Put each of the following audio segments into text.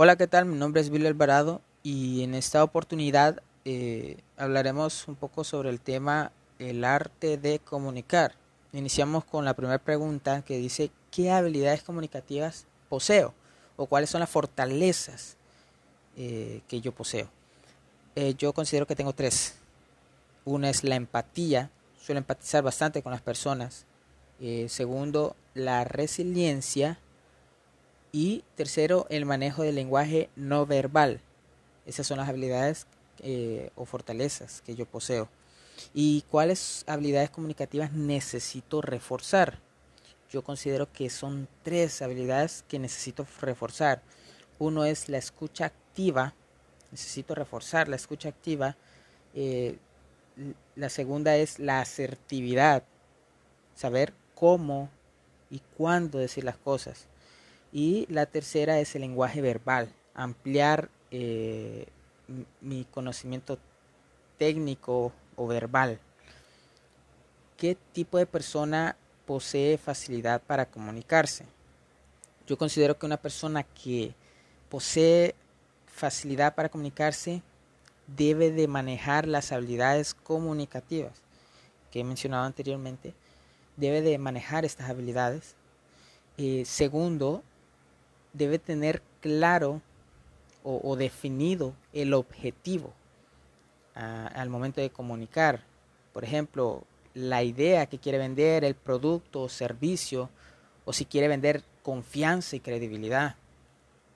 Hola, ¿qué tal? Mi nombre es Bill Alvarado y en esta oportunidad eh, hablaremos un poco sobre el tema el arte de comunicar. Iniciamos con la primera pregunta que dice ¿qué habilidades comunicativas poseo? o cuáles son las fortalezas eh, que yo poseo. Eh, yo considero que tengo tres. Una es la empatía, suelo empatizar bastante con las personas. segundo, la resiliencia y tercero, el manejo del lenguaje no verbal. Esas son las habilidades eh, o fortalezas que yo poseo. ¿Y cuáles habilidades comunicativas necesito reforzar? Yo considero que son tres habilidades que necesito reforzar. Uno es la escucha activa. Necesito reforzar la escucha activa. Eh, la segunda es la asertividad. Saber cómo y cuándo decir las cosas. Y la tercera es el lenguaje verbal, ampliar eh, mi conocimiento técnico o verbal. ¿Qué tipo de persona posee facilidad para comunicarse? Yo considero que una persona que posee facilidad para comunicarse debe de manejar las habilidades comunicativas que he mencionado anteriormente. Debe de manejar estas habilidades. Eh, segundo, debe tener claro o, definido el objetivo al momento de comunicar. Por ejemplo, la idea que quiere vender, el producto o servicio, o si quiere vender confianza y credibilidad.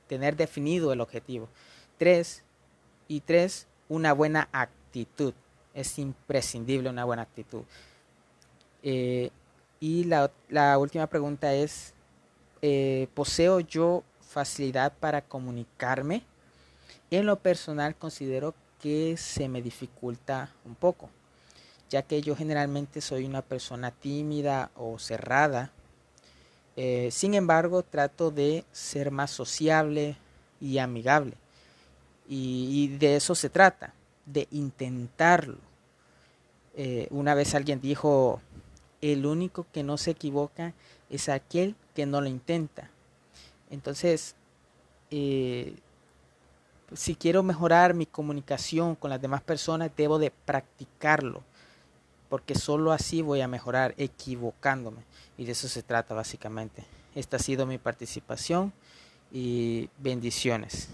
Tener definido el objetivo. Tres, y tres, una buena actitud. Es imprescindible una buena actitud. Eh, y la, la, última pregunta es, eh, ¿poseo yo facilidad para comunicarme. En lo personal considero que se me dificulta un poco, ya que yo generalmente soy una persona tímida o cerrada. Eh, sin embargo, trato de ser más sociable y amigable. Y, de eso se trata, de intentarlo. Eh, una vez alguien dijo, el único que no se equivoca es aquel que no lo intenta. Entonces, eh, si quiero mejorar mi comunicación con las demás personas, debo de practicarlo, porque solo así voy a mejorar equivocándome. Y de eso se trata básicamente. Esta ha sido mi participación y bendiciones.